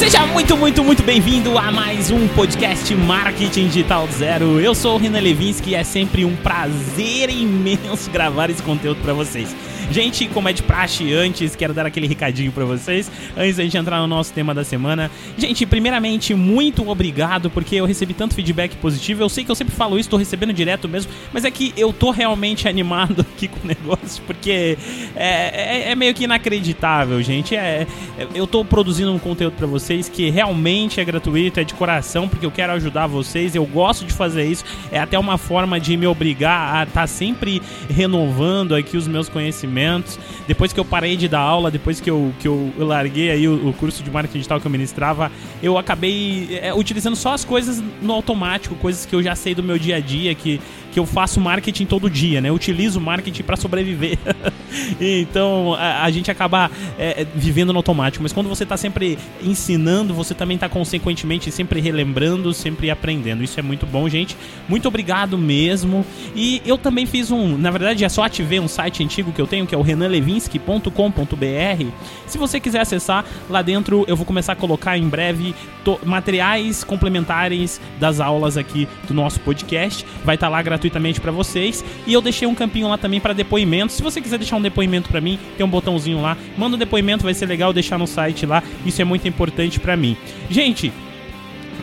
Seja muito, muito, muito bem-vindo a mais um podcast Marketing Digital Zero. Eu sou o Renan Levinsky e é sempre um prazer imenso gravar esse conteúdo para vocês. Gente, como é de praxe antes, quero dar aquele recadinho para vocês, antes da gente entrar no nosso tema da semana. Gente, primeiramente, muito obrigado, porque eu recebi tanto feedback positivo. Eu sei que eu sempre falo isso, tô recebendo direto mesmo, mas é que eu tô realmente animado aqui com o negócio, porque é, é, é meio que inacreditável, gente. É, é eu tô produzindo um conteúdo para vocês que realmente é gratuito, é de coração, porque eu quero ajudar vocês, eu gosto de fazer isso. É até uma forma de me obrigar a estar tá sempre renovando aqui os meus conhecimentos depois que eu parei de dar aula, depois que eu, que eu, eu larguei aí o, o, curso de marketing digital que eu ministrava, eu acabei é, utilizando só as coisas no automático, coisas que eu já sei do meu dia a dia, que, que eu faço marketing todo dia, né? Eu utilizo marketing para sobreviver. então a, a, gente acaba é, é, vivendo no automático. Mas quando você está sempre ensinando, você também está consequentemente sempre relembrando, sempre aprendendo. Isso é muito bom, gente. Muito obrigado mesmo. E eu também fiz um, na verdade, é só ativei um site antigo que eu tenho, que é o renanlevinsky.com.br. Se você quiser acessar, lá dentro eu vou começar a colocar em breve materiais complementares das aulas aqui do nosso podcast. Vai estar tá lá gratuitamente para vocês. E eu deixei um campinho lá também para depoimentos. Se você quiser deixar um depoimento para mim, tem um botãozinho lá. Manda um depoimento, vai ser legal deixar no site lá. Isso é muito importante para mim. Gente,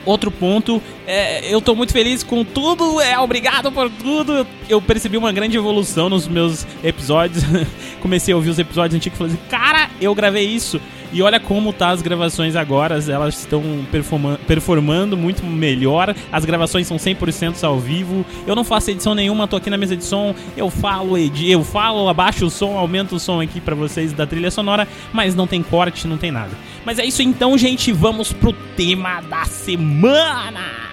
outro ponto, é, eu tô muito feliz com tudo, é obrigado por tudo. Eu percebi uma grande evolução nos meus episódios. Comecei a ouvir os episódios antigos e falei assim, cara, eu gravei isso. E olha como tá as gravações agora, elas estão performa performando muito melhor. As gravações são 100% ao vivo. Eu não faço edição nenhuma, tô aqui na mesa de som, eu falo, eu falo, abaixo o som, aumento o som aqui para vocês da trilha sonora, mas não tem corte, não tem nada. Mas é isso então, gente, vamos pro tema da semana.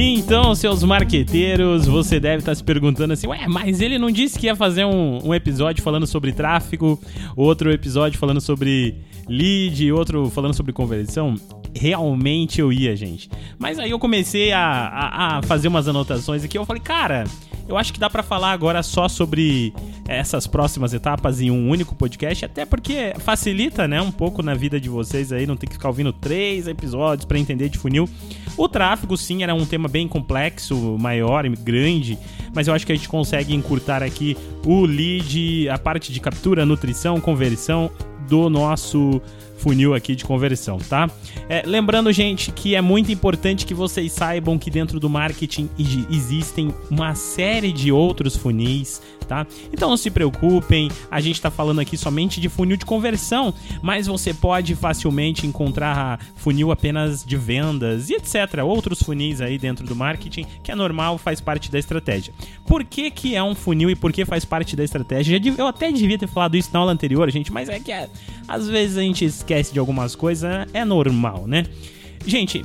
Então, seus marqueteiros, você deve estar se perguntando assim: ué, mas ele não disse que ia fazer um, um episódio falando sobre tráfego, outro episódio falando sobre lead, outro falando sobre conversão? Realmente eu ia, gente. Mas aí eu comecei a, a, a fazer umas anotações aqui. Eu falei, cara, eu acho que dá para falar agora só sobre essas próximas etapas em um único podcast, até porque facilita, né, um pouco na vida de vocês aí, não ter que ficar ouvindo três episódios para entender de funil. O tráfego, sim, era um tema bem complexo, maior e grande, mas eu acho que a gente consegue encurtar aqui o lead, a parte de captura, nutrição, conversão do nosso funil aqui de conversão, tá? É, lembrando, gente, que é muito importante que vocês saibam que dentro do marketing existem uma série de outros funis, tá? Então não se preocupem, a gente está falando aqui somente de funil de conversão, mas você pode facilmente encontrar funil apenas de vendas e etc. Outros funis aí dentro do marketing, que é normal, faz parte da estratégia. Por que, que é um funil e por que faz parte da estratégia? Eu até devia ter falado isso na aula anterior, gente, mas é que é, às vezes a gente esquece de algumas coisas, é normal, né? Gente,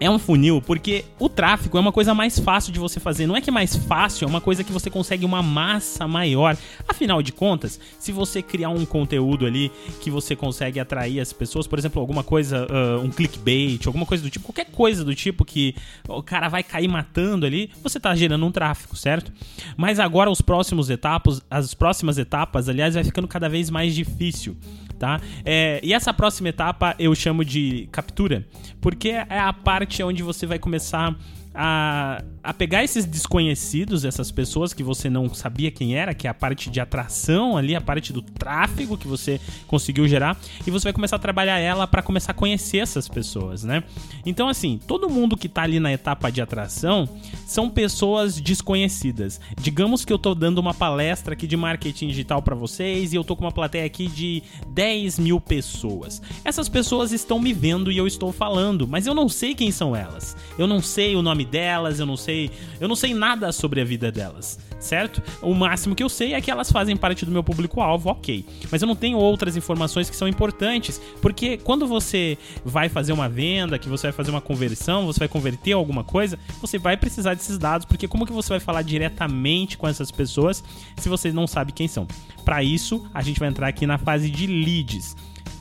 é um funil porque o tráfego é uma coisa mais fácil de você fazer. Não é que é mais fácil, é uma coisa que você consegue uma massa maior. Afinal de contas, se você criar um conteúdo ali que você consegue atrair as pessoas, por exemplo, alguma coisa, uh, um clickbait, alguma coisa do tipo, qualquer coisa do tipo que o cara vai cair matando ali, você está gerando um tráfego, certo? Mas agora os próximos etapas, as próximas etapas, aliás, vai ficando cada vez mais difícil tá? É, e essa próxima etapa eu chamo de captura, porque é a parte onde você vai começar a, a pegar esses desconhecidos, essas pessoas que você não sabia quem era, que é a parte de atração ali, a parte do tráfego que você conseguiu gerar, e você vai começar a trabalhar ela para começar a conhecer essas pessoas, né? Então, assim, todo mundo que tá ali na etapa de atração são pessoas desconhecidas. Digamos que eu tô dando uma palestra aqui de marketing digital para vocês e eu tô com uma plateia aqui de 10 mil pessoas. Essas pessoas estão me vendo e eu estou falando, mas eu não sei quem são elas. Eu não sei o nome nome delas, eu não sei, eu não sei nada sobre a vida delas, certo? O máximo que eu sei é que elas fazem parte do meu público-alvo, ok. Mas eu não tenho outras informações que são importantes, porque quando você vai fazer uma venda, que você vai fazer uma conversão, você vai converter alguma coisa, você vai precisar desses dados, porque como que você vai falar diretamente com essas pessoas se você não sabe quem são? Para isso, a gente vai entrar aqui na fase de leads.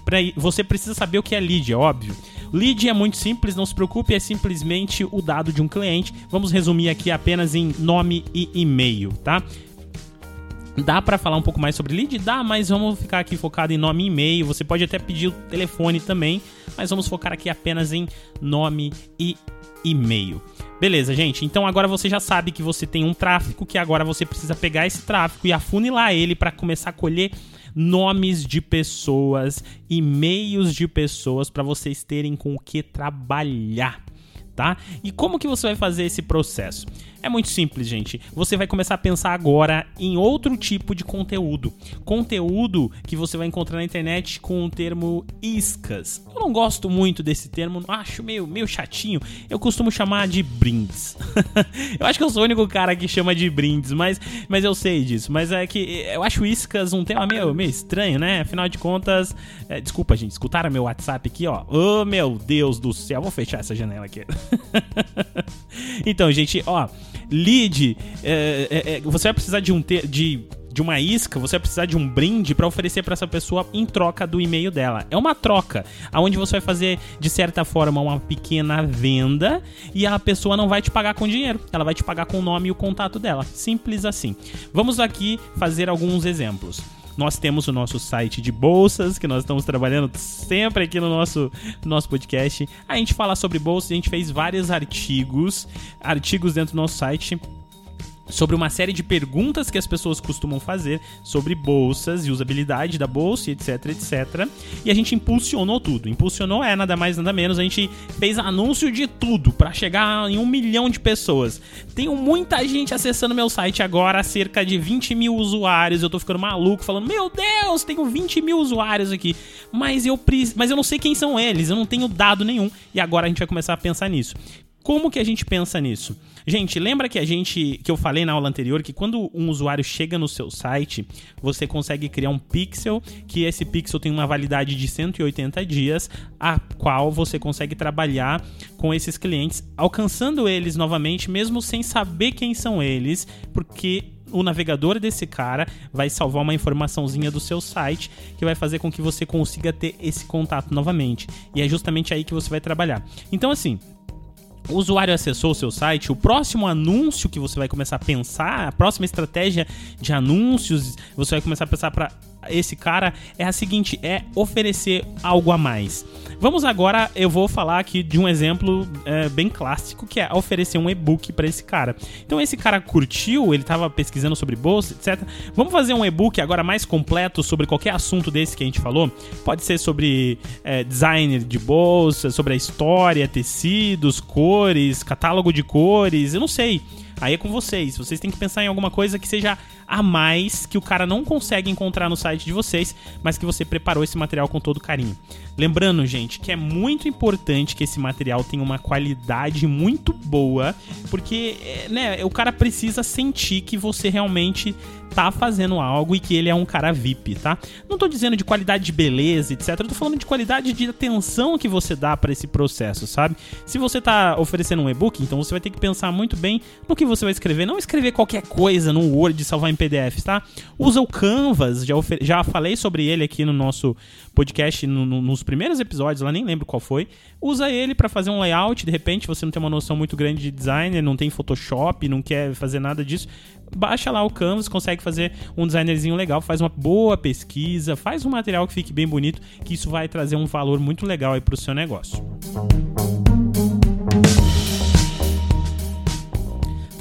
Pra, você precisa saber o que é lead, é óbvio. Lead é muito simples, não se preocupe, é simplesmente o dado de um cliente. Vamos resumir aqui apenas em nome e e-mail, tá? Dá para falar um pouco mais sobre lead? Dá, mas vamos ficar aqui focado em nome e e-mail. Você pode até pedir o telefone também, mas vamos focar aqui apenas em nome e e-mail. Beleza, gente. Então agora você já sabe que você tem um tráfego, que agora você precisa pegar esse tráfego e afunilar ele para começar a colher nomes de pessoas, e-mails de pessoas para vocês terem com o que trabalhar tá? E como que você vai fazer esse processo? É muito simples, gente. Você vai começar a pensar agora em outro tipo de conteúdo. Conteúdo que você vai encontrar na internet com o termo iscas. Eu não gosto muito desse termo, acho meio, meio chatinho. Eu costumo chamar de brindes. eu acho que eu sou o único cara que chama de brindes, mas, mas eu sei disso. Mas é que eu acho iscas um tema meio, meio estranho, né? Afinal de contas, é, desculpa, gente, escutaram meu WhatsApp aqui, ó. Oh, meu Deus do céu, vou fechar essa janela aqui. então, gente, ó, lead, é, é, é, você vai precisar de um te de de uma isca, você vai precisar de um brinde para oferecer para essa pessoa em troca do e-mail dela. É uma troca, aonde você vai fazer de certa forma uma pequena venda e a pessoa não vai te pagar com dinheiro, ela vai te pagar com o nome e o contato dela. Simples assim. Vamos aqui fazer alguns exemplos. Nós temos o nosso site de bolsas, que nós estamos trabalhando sempre aqui no nosso, no nosso podcast. A gente fala sobre bolsas, a gente fez vários artigos, artigos dentro do nosso site sobre uma série de perguntas que as pessoas costumam fazer sobre bolsas e usabilidade da bolsa, etc, etc. E a gente impulsionou tudo. Impulsionou é nada mais nada menos. A gente fez anúncio de tudo para chegar em um milhão de pessoas. Tenho muita gente acessando meu site agora, cerca de 20 mil usuários. Eu tô ficando maluco, falando: Meu Deus, tenho 20 mil usuários aqui. Mas eu, mas eu não sei quem são eles, eu não tenho dado nenhum. E agora a gente vai começar a pensar nisso. Como que a gente pensa nisso? Gente, lembra que a gente que eu falei na aula anterior que quando um usuário chega no seu site, você consegue criar um pixel, que esse pixel tem uma validade de 180 dias, a qual você consegue trabalhar com esses clientes, alcançando eles novamente, mesmo sem saber quem são eles, porque o navegador desse cara vai salvar uma informaçãozinha do seu site que vai fazer com que você consiga ter esse contato novamente. E é justamente aí que você vai trabalhar. Então, assim, o usuário acessou o seu site, o próximo anúncio que você vai começar a pensar, a próxima estratégia de anúncios, você vai começar a pensar para esse cara é a seguinte: é oferecer algo a mais. Vamos agora, eu vou falar aqui de um exemplo é, bem clássico, que é oferecer um e-book para esse cara. Então esse cara curtiu, ele estava pesquisando sobre bolsa, etc. Vamos fazer um e-book agora mais completo sobre qualquer assunto desse que a gente falou. Pode ser sobre é, design de bolsa, sobre a história, tecidos, cores, catálogo de cores, eu não sei. Aí é com vocês. Vocês têm que pensar em alguma coisa que seja a mais que o cara não consegue encontrar no site de vocês, mas que você preparou esse material com todo carinho. Lembrando, gente, que é muito importante que esse material tenha uma qualidade muito boa, porque é, né, o cara precisa sentir que você realmente tá fazendo algo e que ele é um cara VIP, tá? Não tô dizendo de qualidade de beleza, etc. Eu tô falando de qualidade de atenção que você dá para esse processo, sabe? Se você tá oferecendo um e-book, então você vai ter que pensar muito bem no que você vai escrever. Não escrever qualquer coisa no Word salvar em PDF, tá? Usa o Canvas, já, já falei sobre ele aqui no nosso podcast, no, no, nos primeiros episódios, lá nem lembro qual foi. Usa ele para fazer um layout, de repente você não tem uma noção muito grande de designer, não tem Photoshop, não quer fazer nada disso baixa lá o Canvas, consegue fazer um designerzinho legal, faz uma boa pesquisa, faz um material que fique bem bonito, que isso vai trazer um valor muito legal aí para o seu negócio.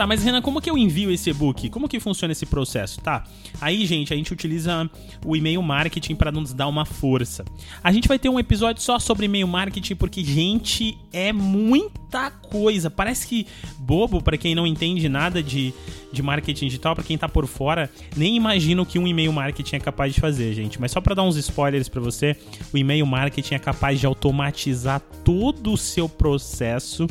Tá, mas Renan, como que eu envio esse e-book? Como que funciona esse processo? Tá. Aí, gente, a gente utiliza o e-mail marketing para nos dar uma força. A gente vai ter um episódio só sobre e-mail marketing porque, gente, é muita coisa. Parece que bobo para quem não entende nada de, de marketing digital, para quem tá por fora, nem imagina o que um e-mail marketing é capaz de fazer, gente. Mas só para dar uns spoilers para você, o e-mail marketing é capaz de automatizar todo o seu processo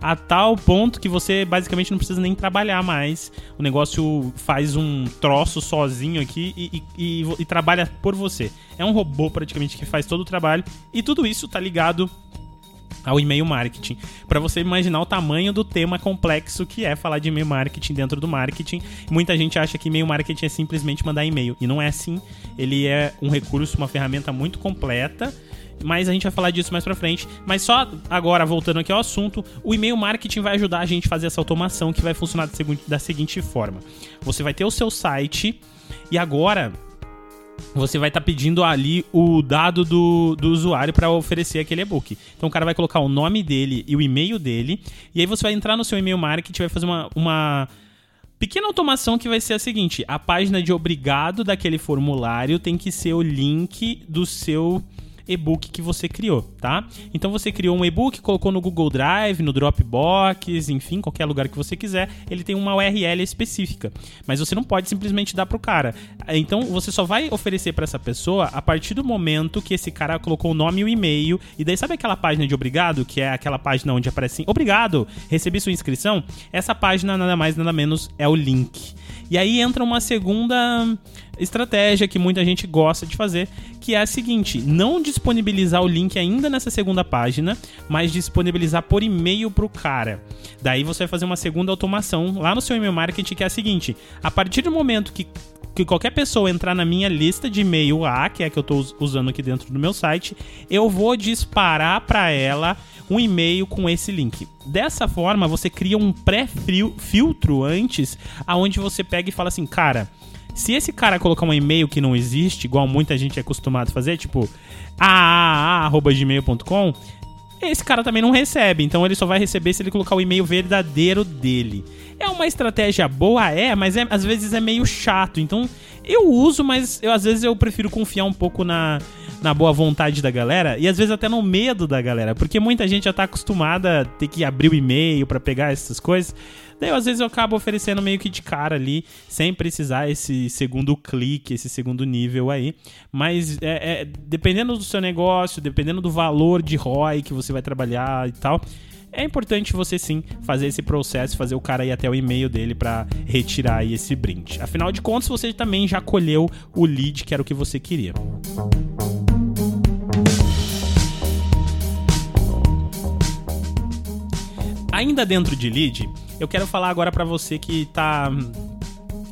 a tal ponto que você basicamente não precisa nem trabalhar mais. O negócio faz um troço sozinho aqui e, e, e, e trabalha por você. É um robô praticamente que faz todo o trabalho e tudo isso tá ligado ao e-mail marketing, para você imaginar o tamanho do tema complexo que é falar de e-mail marketing dentro do marketing. Muita gente acha que e-mail marketing é simplesmente mandar e-mail, e não é assim. Ele é um recurso, uma ferramenta muito completa mas a gente vai falar disso mais pra frente. Mas só agora, voltando aqui ao assunto, o e-mail marketing vai ajudar a gente a fazer essa automação que vai funcionar da seguinte forma: você vai ter o seu site e agora você vai estar tá pedindo ali o dado do, do usuário para oferecer aquele e-book. Então o cara vai colocar o nome dele e o e-mail dele, e aí você vai entrar no seu e-mail marketing vai fazer uma, uma pequena automação que vai ser a seguinte: a página de obrigado daquele formulário tem que ser o link do seu e-book que você criou, tá? Então você criou um e-book, colocou no Google Drive, no Dropbox, enfim, qualquer lugar que você quiser, ele tem uma URL específica. Mas você não pode simplesmente dar pro cara. Então você só vai oferecer para essa pessoa a partir do momento que esse cara colocou o nome e o e-mail. E daí sabe aquela página de obrigado, que é aquela página onde aparece assim, obrigado, recebi sua inscrição? Essa página nada mais nada menos é o link. E aí entra uma segunda estratégia que muita gente gosta de fazer, que é a seguinte: não disponibilizar o link ainda nessa segunda página, mas disponibilizar por e-mail para o cara. Daí você vai fazer uma segunda automação lá no seu e-mail marketing, que é a seguinte: a partir do momento que que qualquer pessoa entrar na minha lista de e-mail A, que é a que eu estou usando aqui dentro do meu site, eu vou disparar para ela um e-mail com esse link. Dessa forma, você cria um pré-filtro antes, aonde você pega e fala assim, cara, se esse cara colocar um e-mail que não existe, igual muita gente é acostumado a fazer, tipo aaa@gmail.com, esse cara também não recebe. Então ele só vai receber se ele colocar o e-mail verdadeiro dele. É uma estratégia boa, é, mas é, às vezes é meio chato. Então eu uso, mas eu, às vezes eu prefiro confiar um pouco na, na boa vontade da galera e às vezes até no medo da galera, porque muita gente já tá acostumada a ter que abrir o e-mail para pegar essas coisas. Daí, às vezes, eu acabo oferecendo meio que de cara ali, sem precisar esse segundo clique, esse segundo nível aí. Mas, é, é, dependendo do seu negócio, dependendo do valor de ROI que você vai trabalhar e tal, é importante você sim fazer esse processo, fazer o cara ir até o e-mail dele para retirar esse brinde. Afinal de contas, você também já colheu o lead que era o que você queria. Ainda dentro de lead, eu quero falar agora para você que tá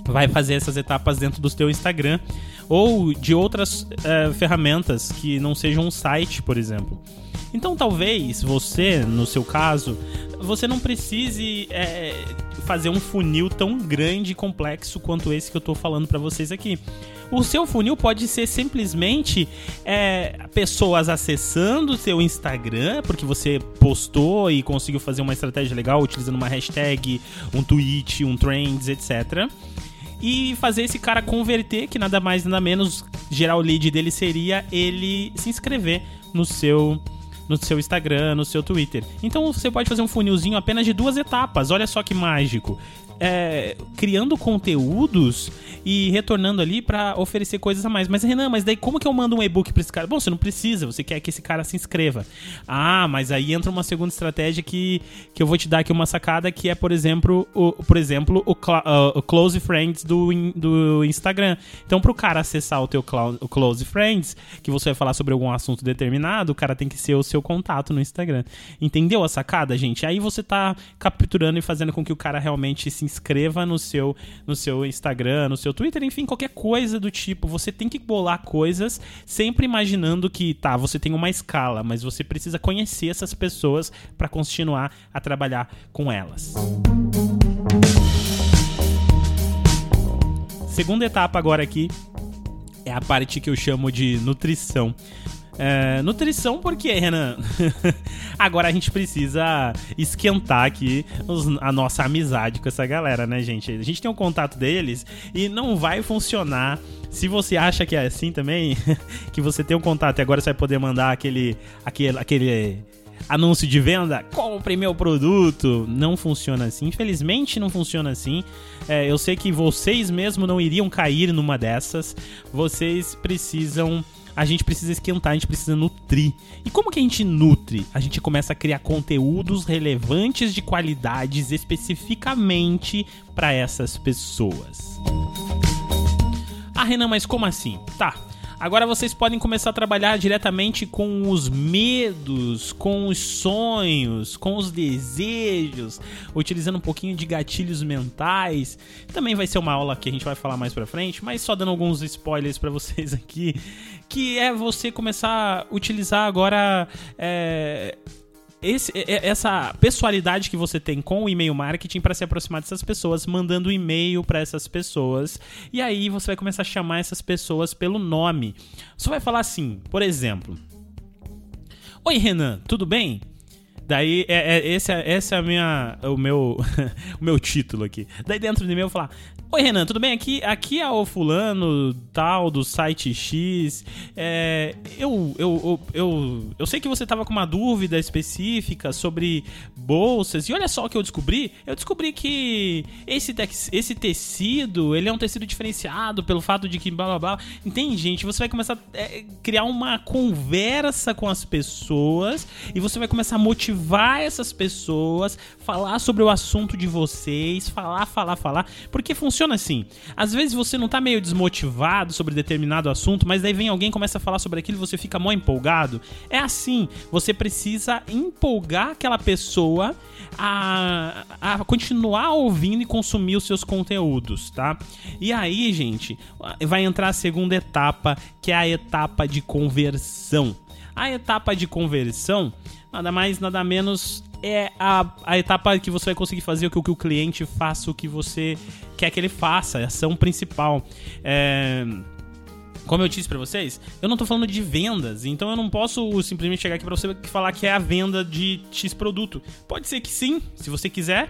vai fazer essas etapas dentro do seu Instagram ou de outras uh, ferramentas que não sejam um site, por exemplo. Então talvez você, no seu caso, você não precise é, fazer um funil tão grande e complexo quanto esse que eu estou falando para vocês aqui. O seu funil pode ser simplesmente é, pessoas acessando o seu Instagram, porque você postou e conseguiu fazer uma estratégia legal utilizando uma hashtag, um tweet, um trends, etc. E fazer esse cara converter, que nada mais nada menos gerar o lead dele seria ele se inscrever no seu no seu Instagram, no seu Twitter. Então você pode fazer um funilzinho apenas de duas etapas. Olha só que mágico é, criando conteúdos e retornando ali para oferecer coisas a mais. Mas Renan, mas daí como que eu mando um e-book para esse cara? Bom, você não precisa, você quer que esse cara se inscreva. Ah, mas aí entra uma segunda estratégia que, que eu vou te dar aqui uma sacada que é, por exemplo, o, por exemplo, o, uh, o Close Friends do, do Instagram. Então, para o cara acessar o teu o Close Friends, que você vai falar sobre algum assunto determinado, o cara tem que ser o seu contato no Instagram. Entendeu a sacada, gente? Aí você tá capturando e fazendo com que o cara realmente se inscreva no seu, no seu Instagram, no seu Twitter, enfim, qualquer coisa do tipo. Você tem que bolar coisas sempre imaginando que, tá, você tem uma escala, mas você precisa conhecer essas pessoas para continuar a trabalhar com elas. Segunda etapa agora aqui é a parte que eu chamo de nutrição. É, nutrição, por quê, Renan? Agora a gente precisa esquentar aqui os, a nossa amizade com essa galera, né, gente? A gente tem um contato deles e não vai funcionar. Se você acha que é assim também, que você tem um contato e agora você vai poder mandar aquele, aquele, aquele anúncio de venda, compre meu produto. Não funciona assim. Infelizmente não funciona assim. É, eu sei que vocês mesmo não iriam cair numa dessas. Vocês precisam a gente precisa esquentar, a gente precisa nutrir. E como que a gente nutre? A gente começa a criar conteúdos relevantes de qualidades especificamente para essas pessoas. Ah, Renan, mas como assim? Tá. Agora vocês podem começar a trabalhar diretamente com os medos, com os sonhos, com os desejos, utilizando um pouquinho de gatilhos mentais. Também vai ser uma aula que a gente vai falar mais pra frente, mas só dando alguns spoilers para vocês aqui, que é você começar a utilizar agora é, esse, essa pessoalidade que você tem com o e-mail marketing para se aproximar dessas pessoas, mandando e-mail para essas pessoas. E aí você vai começar a chamar essas pessoas pelo nome. Você vai falar assim, por exemplo: Oi, Renan, tudo bem? Daí, é, é, esse, é, esse é a minha, o, meu, o meu título aqui. Daí dentro do e-mail eu falar: Oi, Renan, tudo bem? Aqui, aqui é o fulano tal do site X. É, eu, eu, eu, eu, eu sei que você tava com uma dúvida específica sobre bolsas. E olha só o que eu descobri. Eu descobri que esse, esse tecido, ele é um tecido diferenciado pelo fato de que blá blá blá. Entende, gente? Você vai começar a é, criar uma conversa com as pessoas e você vai começar a motivar essas pessoas, falar sobre o assunto de vocês, falar, falar, falar. Porque funciona funciona assim. Às vezes você não tá meio desmotivado sobre determinado assunto, mas daí vem alguém começa a falar sobre aquilo e você fica mó empolgado. É assim, você precisa empolgar aquela pessoa a, a continuar ouvindo e consumir os seus conteúdos, tá? E aí, gente, vai entrar a segunda etapa, que é a etapa de conversão. A etapa de conversão, nada mais, nada menos é a, a etapa que você vai conseguir fazer o que, o que o cliente faça o que você quer que ele faça, a ação principal. É como eu disse para vocês, eu não tô falando de vendas, então eu não posso simplesmente chegar aqui para você e falar que é a venda de X produto. Pode ser que sim, se você quiser.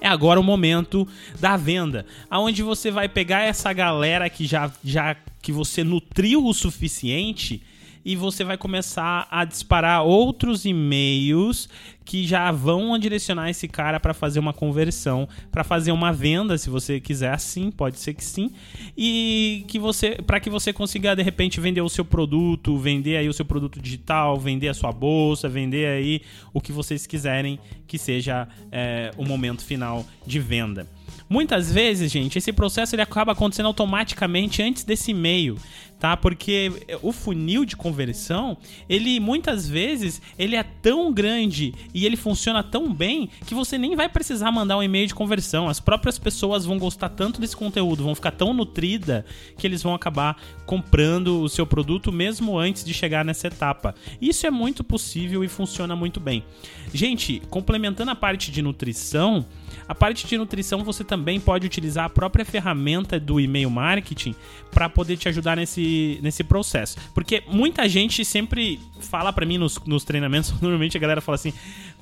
É agora o momento da venda, aonde você vai pegar essa galera que já, já que você nutriu o suficiente e você vai começar a disparar outros e-mails que já vão direcionar esse cara para fazer uma conversão, para fazer uma venda, se você quiser. Assim, pode ser que sim, e que você, para que você consiga de repente vender o seu produto, vender aí o seu produto digital, vender a sua bolsa, vender aí o que vocês quiserem que seja é, o momento final de venda. Muitas vezes, gente, esse processo ele acaba acontecendo automaticamente antes desse e-mail, tá? Porque o funil de conversão, ele muitas vezes ele é tão grande e ele funciona tão bem que você nem vai precisar mandar um e-mail de conversão. As próprias pessoas vão gostar tanto desse conteúdo, vão ficar tão nutrida que eles vão acabar comprando o seu produto mesmo antes de chegar nessa etapa. Isso é muito possível e funciona muito bem. Gente, complementando a parte de nutrição, a parte de nutrição você também pode utilizar a própria ferramenta do e-mail marketing para poder te ajudar nesse, nesse processo. Porque muita gente sempre fala para mim nos, nos treinamentos, normalmente a galera fala assim: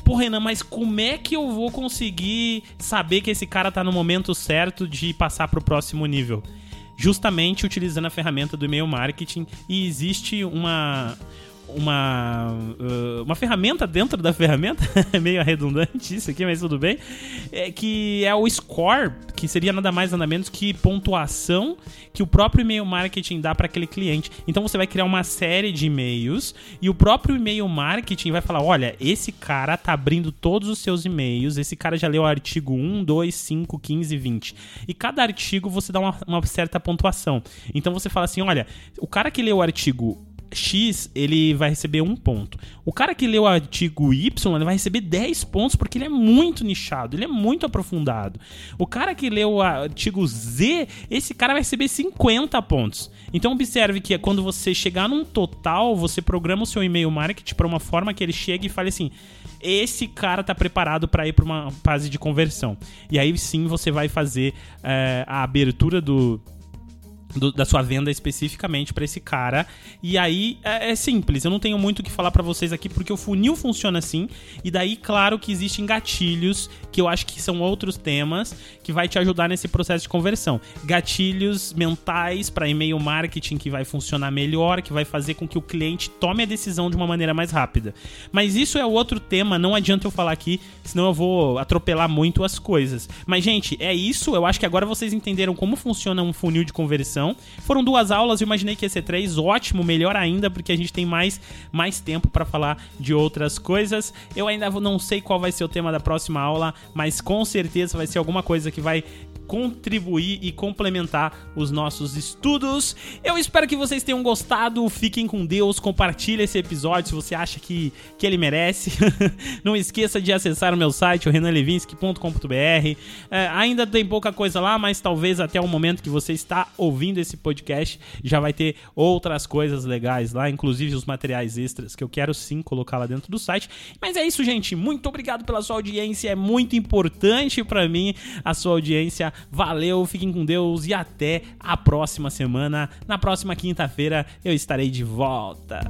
Pô, Renan, mas como é que eu vou conseguir saber que esse cara tá no momento certo de passar pro próximo nível? Justamente utilizando a ferramenta do e-mail marketing e existe uma uma, uh, uma ferramenta dentro da ferramenta, é meio redundante isso aqui, mas tudo bem, é, que é o score, que seria nada mais nada menos que pontuação que o próprio e-mail marketing dá para aquele cliente. Então você vai criar uma série de e-mails e o próprio e-mail marketing vai falar: olha, esse cara tá abrindo todos os seus e-mails, esse cara já leu o artigo 1, 2, 5, 15, 20. E cada artigo você dá uma, uma certa pontuação. Então você fala assim: olha, o cara que leu o artigo X, ele vai receber um ponto. O cara que leu o artigo Y, ele vai receber 10 pontos porque ele é muito nichado, ele é muito aprofundado. O cara que leu o artigo Z, esse cara vai receber 50 pontos. Então observe que quando você chegar num total, você programa o seu e-mail marketing para uma forma que ele chegue e fale assim: esse cara tá preparado para ir para uma fase de conversão. E aí sim você vai fazer é, a abertura do do, da sua venda especificamente para esse cara. E aí é, é, simples, eu não tenho muito o que falar para vocês aqui porque o funil funciona assim. E daí, claro que existem gatilhos que eu acho que são outros temas que vai te ajudar nesse processo de conversão. Gatilhos mentais para e-mail marketing que vai funcionar melhor, que vai fazer com que o cliente tome a decisão de uma maneira mais rápida. Mas isso é outro tema, não adianta eu falar aqui, senão eu vou atropelar muito as coisas. Mas gente, é isso, eu acho que agora vocês entenderam como funciona um funil de conversão atenção. Foram duas aulas, eu imaginei que ia ser três, ótimo, melhor ainda, porque a gente tem mais, mais tempo para falar de outras coisas. Eu ainda não sei qual vai ser o tema da próxima aula, mas com certeza vai ser alguma coisa que vai contribuir e complementar os nossos estudos. Eu espero que vocês tenham gostado. Fiquem com Deus, compartilhe esse episódio se você acha que, que ele merece. Não esqueça de acessar o meu site, o renanlevinsky.com.br. É, ainda tem pouca coisa lá, mas talvez até o momento que você está ouvindo esse podcast já vai ter outras coisas legais lá, inclusive os materiais extras que eu quero sim colocar lá dentro do site. Mas é isso, gente. Muito obrigado pela sua audiência. É muito importante para mim a sua audiência. Valeu, fiquem com Deus e até a próxima semana. Na próxima quinta-feira eu estarei de volta.